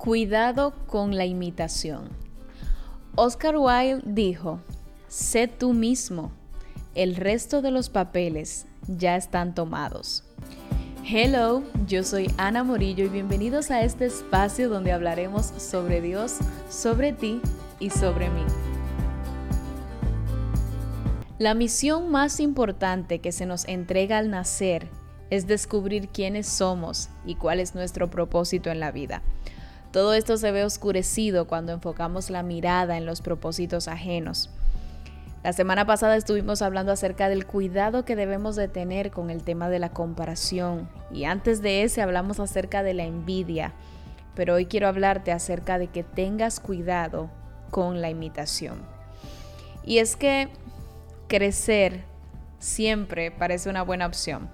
Cuidado con la imitación. Oscar Wilde dijo, sé tú mismo, el resto de los papeles ya están tomados. Hello, yo soy Ana Morillo y bienvenidos a este espacio donde hablaremos sobre Dios, sobre ti y sobre mí. La misión más importante que se nos entrega al nacer es descubrir quiénes somos y cuál es nuestro propósito en la vida. Todo esto se ve oscurecido cuando enfocamos la mirada en los propósitos ajenos. La semana pasada estuvimos hablando acerca del cuidado que debemos de tener con el tema de la comparación y antes de ese hablamos acerca de la envidia, pero hoy quiero hablarte acerca de que tengas cuidado con la imitación. Y es que crecer siempre parece una buena opción,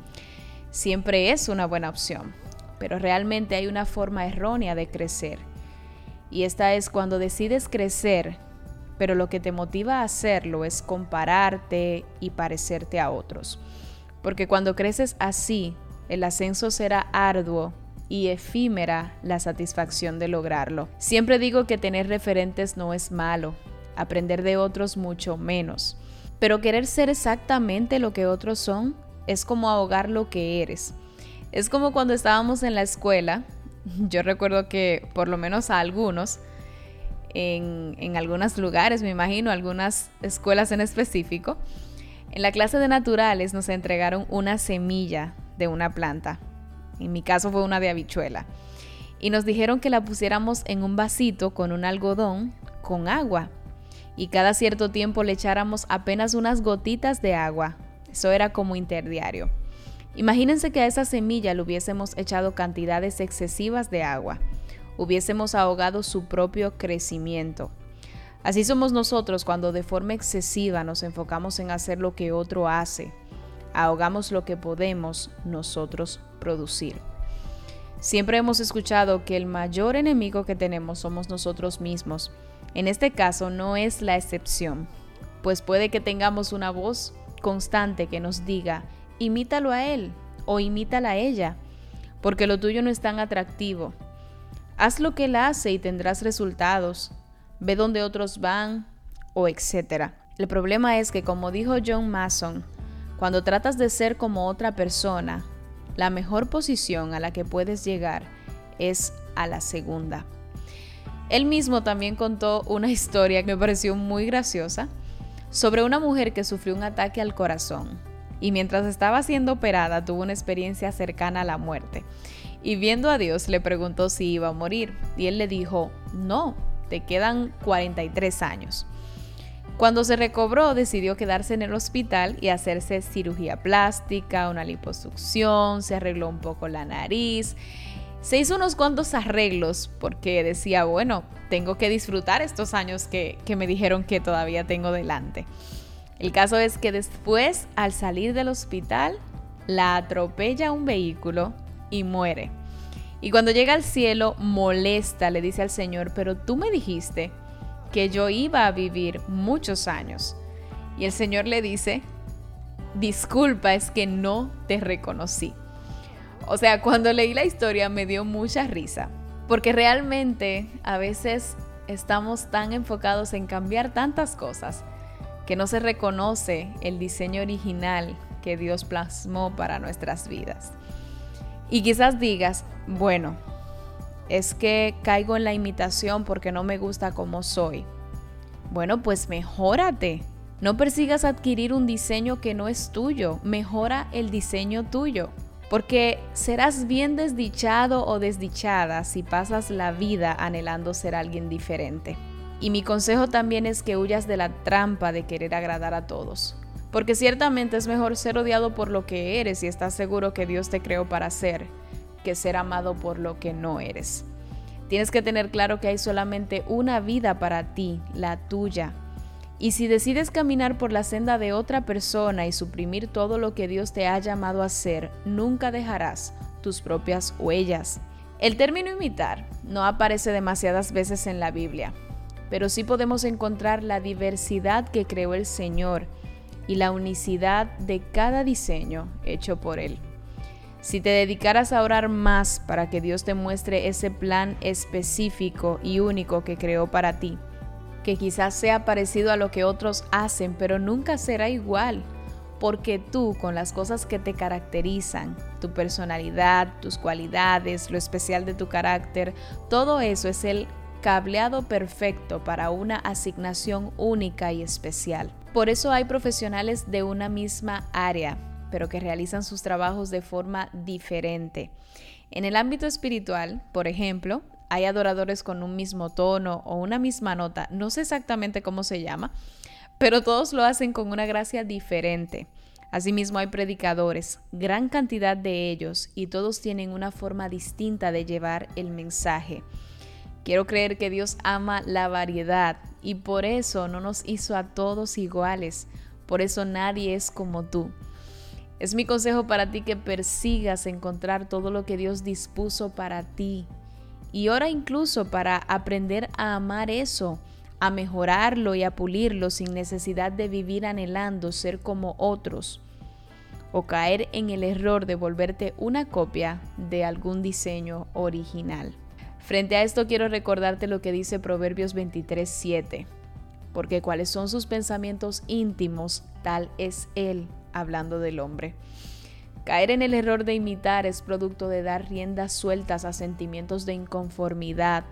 siempre es una buena opción pero realmente hay una forma errónea de crecer. Y esta es cuando decides crecer, pero lo que te motiva a hacerlo es compararte y parecerte a otros. Porque cuando creces así, el ascenso será arduo y efímera la satisfacción de lograrlo. Siempre digo que tener referentes no es malo, aprender de otros mucho menos. Pero querer ser exactamente lo que otros son es como ahogar lo que eres. Es como cuando estábamos en la escuela, yo recuerdo que por lo menos a algunos, en, en algunos lugares, me imagino, algunas escuelas en específico, en la clase de naturales nos entregaron una semilla de una planta. En mi caso fue una de habichuela. Y nos dijeron que la pusiéramos en un vasito con un algodón con agua. Y cada cierto tiempo le echáramos apenas unas gotitas de agua. Eso era como interdiario. Imagínense que a esa semilla le hubiésemos echado cantidades excesivas de agua, hubiésemos ahogado su propio crecimiento. Así somos nosotros cuando de forma excesiva nos enfocamos en hacer lo que otro hace, ahogamos lo que podemos nosotros producir. Siempre hemos escuchado que el mayor enemigo que tenemos somos nosotros mismos. En este caso no es la excepción, pues puede que tengamos una voz constante que nos diga, imítalo a él o imítala a ella, porque lo tuyo no es tan atractivo. Haz lo que él hace y tendrás resultados. Ve donde otros van o etcétera. El problema es que, como dijo John Mason, cuando tratas de ser como otra persona, la mejor posición a la que puedes llegar es a la segunda. Él mismo también contó una historia que me pareció muy graciosa sobre una mujer que sufrió un ataque al corazón y mientras estaba siendo operada tuvo una experiencia cercana a la muerte. Y viendo a Dios le preguntó si iba a morir y él le dijo, no, te quedan 43 años. Cuando se recobró decidió quedarse en el hospital y hacerse cirugía plástica, una liposucción, se arregló un poco la nariz, se hizo unos cuantos arreglos porque decía, bueno, tengo que disfrutar estos años que, que me dijeron que todavía tengo delante. El caso es que después, al salir del hospital, la atropella un vehículo y muere. Y cuando llega al cielo, molesta, le dice al Señor, pero tú me dijiste que yo iba a vivir muchos años. Y el Señor le dice, disculpa, es que no te reconocí. O sea, cuando leí la historia me dio mucha risa, porque realmente a veces estamos tan enfocados en cambiar tantas cosas que no se reconoce el diseño original que Dios plasmó para nuestras vidas. Y quizás digas, bueno, es que caigo en la imitación porque no me gusta como soy. Bueno, pues mejórate. No persigas adquirir un diseño que no es tuyo, mejora el diseño tuyo. Porque serás bien desdichado o desdichada si pasas la vida anhelando ser alguien diferente. Y mi consejo también es que huyas de la trampa de querer agradar a todos. Porque ciertamente es mejor ser odiado por lo que eres y estás seguro que Dios te creó para ser, que ser amado por lo que no eres. Tienes que tener claro que hay solamente una vida para ti, la tuya. Y si decides caminar por la senda de otra persona y suprimir todo lo que Dios te ha llamado a hacer, nunca dejarás tus propias huellas. El término imitar no aparece demasiadas veces en la Biblia, pero sí podemos encontrar la diversidad que creó el Señor y la unicidad de cada diseño hecho por Él. Si te dedicaras a orar más para que Dios te muestre ese plan específico y único que creó para ti, que quizás sea parecido a lo que otros hacen, pero nunca será igual, porque tú con las cosas que te caracterizan, tu personalidad, tus cualidades, lo especial de tu carácter, todo eso es el cableado perfecto para una asignación única y especial. Por eso hay profesionales de una misma área, pero que realizan sus trabajos de forma diferente. En el ámbito espiritual, por ejemplo, hay adoradores con un mismo tono o una misma nota, no sé exactamente cómo se llama, pero todos lo hacen con una gracia diferente. Asimismo hay predicadores, gran cantidad de ellos, y todos tienen una forma distinta de llevar el mensaje. Quiero creer que Dios ama la variedad y por eso no nos hizo a todos iguales, por eso nadie es como tú. Es mi consejo para ti que persigas encontrar todo lo que Dios dispuso para ti y ora incluso para aprender a amar eso, a mejorarlo y a pulirlo sin necesidad de vivir anhelando ser como otros o caer en el error de volverte una copia de algún diseño original. Frente a esto quiero recordarte lo que dice Proverbios 23:7, porque cuáles son sus pensamientos íntimos, tal es él, hablando del hombre. Caer en el error de imitar es producto de dar riendas sueltas a sentimientos de inconformidad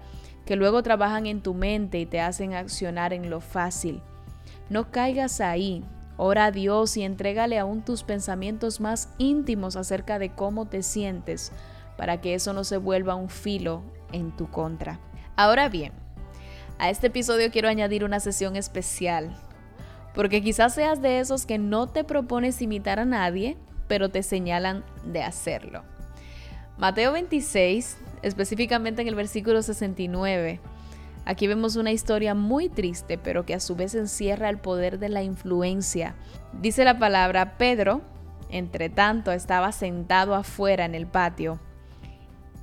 que luego trabajan en tu mente y te hacen accionar en lo fácil. No caigas ahí. Ora a Dios y entrégale aún tus pensamientos más íntimos acerca de cómo te sientes para que eso no se vuelva un filo en tu contra. Ahora bien, a este episodio quiero añadir una sesión especial, porque quizás seas de esos que no te propones imitar a nadie, pero te señalan de hacerlo. Mateo 26, específicamente en el versículo 69, aquí vemos una historia muy triste, pero que a su vez encierra el poder de la influencia. Dice la palabra, Pedro, entre tanto, estaba sentado afuera en el patio.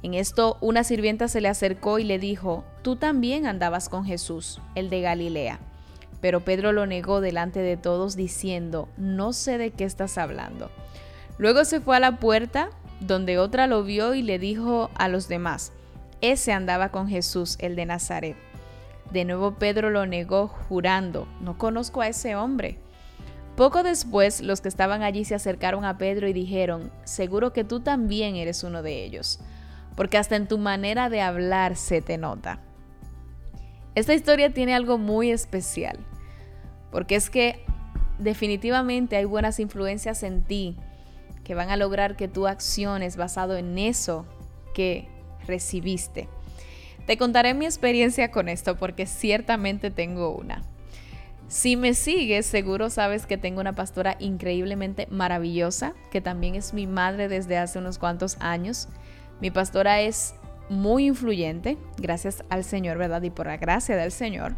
En esto una sirvienta se le acercó y le dijo, tú también andabas con Jesús, el de Galilea. Pero Pedro lo negó delante de todos diciendo, no sé de qué estás hablando. Luego se fue a la puerta, donde otra lo vio y le dijo a los demás, ese andaba con Jesús, el de Nazaret. De nuevo Pedro lo negó, jurando, no conozco a ese hombre. Poco después los que estaban allí se acercaron a Pedro y dijeron, seguro que tú también eres uno de ellos, porque hasta en tu manera de hablar se te nota. Esta historia tiene algo muy especial, porque es que definitivamente hay buenas influencias en ti que van a lograr que tú acciones basado en eso que recibiste. Te contaré mi experiencia con esto porque ciertamente tengo una. Si me sigues, seguro sabes que tengo una pastora increíblemente maravillosa, que también es mi madre desde hace unos cuantos años. Mi pastora es muy influyente, gracias al Señor, ¿verdad? Y por la gracia del Señor.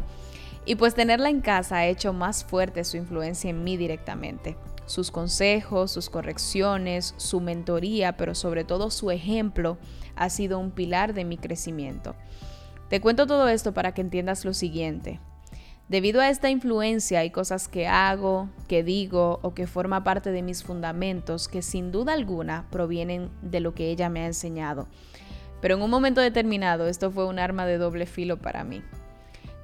Y pues tenerla en casa ha hecho más fuerte su influencia en mí directamente sus consejos, sus correcciones, su mentoría, pero sobre todo su ejemplo ha sido un pilar de mi crecimiento. Te cuento todo esto para que entiendas lo siguiente. Debido a esta influencia hay cosas que hago, que digo o que forma parte de mis fundamentos que sin duda alguna provienen de lo que ella me ha enseñado. Pero en un momento determinado esto fue un arma de doble filo para mí.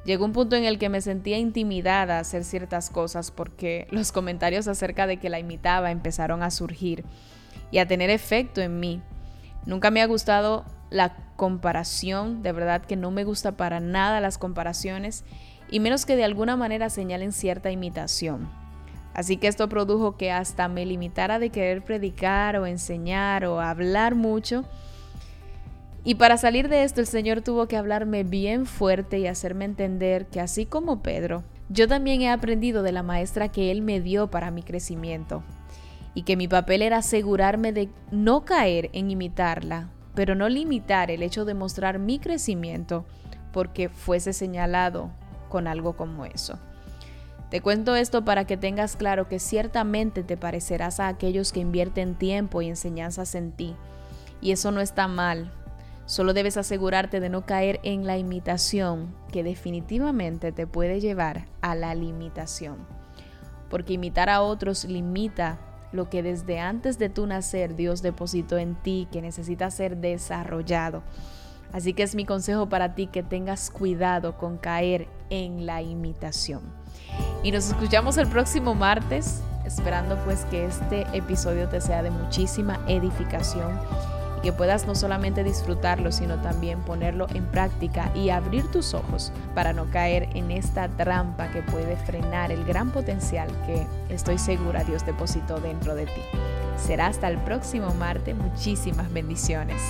Llegó un punto en el que me sentía intimidada a hacer ciertas cosas porque los comentarios acerca de que la imitaba empezaron a surgir y a tener efecto en mí. Nunca me ha gustado la comparación, de verdad que no me gusta para nada las comparaciones y menos que de alguna manera señalen cierta imitación. Así que esto produjo que hasta me limitara de querer predicar o enseñar o hablar mucho y para salir de esto el Señor tuvo que hablarme bien fuerte y hacerme entender que así como Pedro, yo también he aprendido de la maestra que Él me dio para mi crecimiento y que mi papel era asegurarme de no caer en imitarla, pero no limitar el hecho de mostrar mi crecimiento porque fuese señalado con algo como eso. Te cuento esto para que tengas claro que ciertamente te parecerás a aquellos que invierten tiempo y enseñanzas en ti, y eso no está mal, Solo debes asegurarte de no caer en la imitación que definitivamente te puede llevar a la limitación. Porque imitar a otros limita lo que desde antes de tu nacer Dios depositó en ti, que necesita ser desarrollado. Así que es mi consejo para ti que tengas cuidado con caer en la imitación. Y nos escuchamos el próximo martes, esperando pues que este episodio te sea de muchísima edificación y que puedas no solamente disfrutarlo, sino también ponerlo en práctica y abrir tus ojos para no caer en esta trampa que puede frenar el gran potencial que estoy segura Dios depositó dentro de ti. Será hasta el próximo martes. Muchísimas bendiciones.